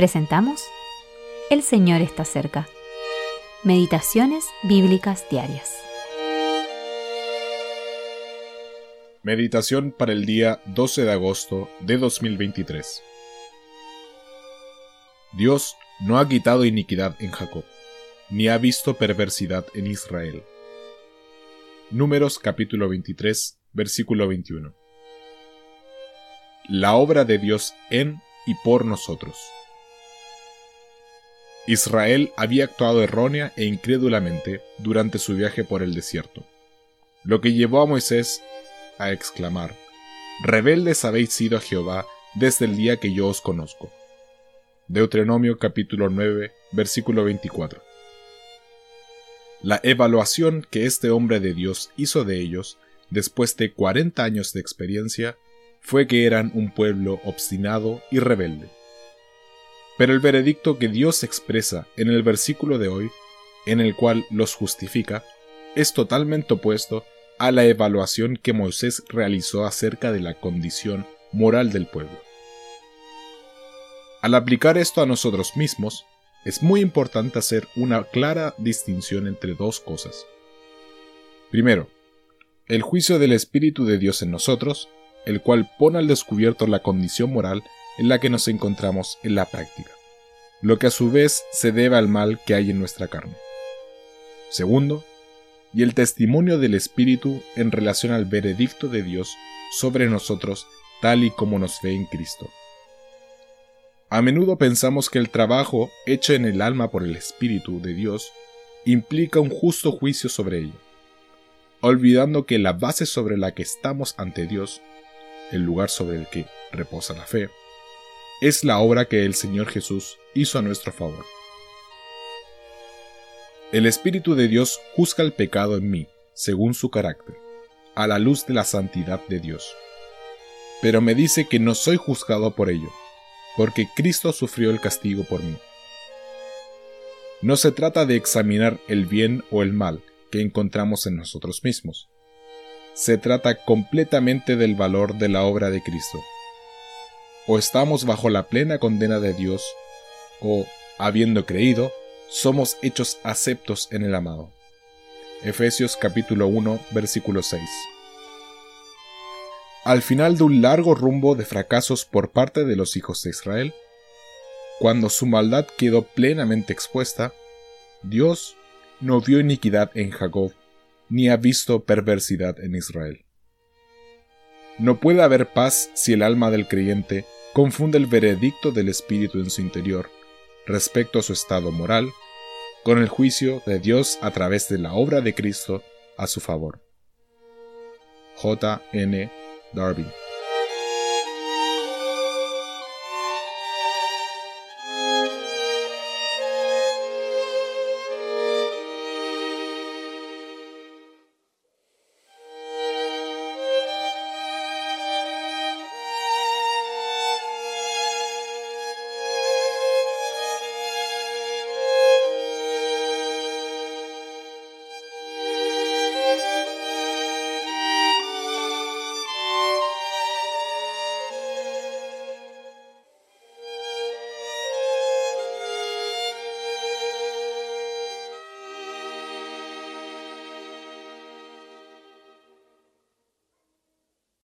Presentamos El Señor está cerca. Meditaciones Bíblicas Diarias. Meditación para el día 12 de agosto de 2023. Dios no ha quitado iniquidad en Jacob, ni ha visto perversidad en Israel. Números capítulo 23, versículo 21. La obra de Dios en y por nosotros. Israel había actuado errónea e incrédulamente durante su viaje por el desierto, lo que llevó a Moisés a exclamar, Rebeldes habéis sido a Jehová desde el día que yo os conozco. Deuteronomio capítulo 9, versículo 24. La evaluación que este hombre de Dios hizo de ellos, después de 40 años de experiencia, fue que eran un pueblo obstinado y rebelde. Pero el veredicto que Dios expresa en el versículo de hoy, en el cual los justifica, es totalmente opuesto a la evaluación que Moisés realizó acerca de la condición moral del pueblo. Al aplicar esto a nosotros mismos, es muy importante hacer una clara distinción entre dos cosas. Primero, el juicio del Espíritu de Dios en nosotros, el cual pone al descubierto la condición moral en la que nos encontramos en la práctica, lo que a su vez se debe al mal que hay en nuestra carne. Segundo, y el testimonio del Espíritu en relación al veredicto de Dios sobre nosotros tal y como nos ve en Cristo. A menudo pensamos que el trabajo hecho en el alma por el Espíritu de Dios implica un justo juicio sobre ello, olvidando que la base sobre la que estamos ante Dios, el lugar sobre el que reposa la fe, es la obra que el Señor Jesús hizo a nuestro favor. El Espíritu de Dios juzga el pecado en mí, según su carácter, a la luz de la santidad de Dios. Pero me dice que no soy juzgado por ello, porque Cristo sufrió el castigo por mí. No se trata de examinar el bien o el mal que encontramos en nosotros mismos. Se trata completamente del valor de la obra de Cristo. O estamos bajo la plena condena de Dios, o, habiendo creído, somos hechos aceptos en el amado. Efesios capítulo 1, versículo 6. Al final de un largo rumbo de fracasos por parte de los hijos de Israel, cuando su maldad quedó plenamente expuesta, Dios no vio iniquidad en Jacob, ni ha visto perversidad en Israel. No puede haber paz si el alma del creyente confunde el veredicto del Espíritu en su interior respecto a su estado moral con el juicio de Dios a través de la obra de Cristo a su favor. J. N. Darby.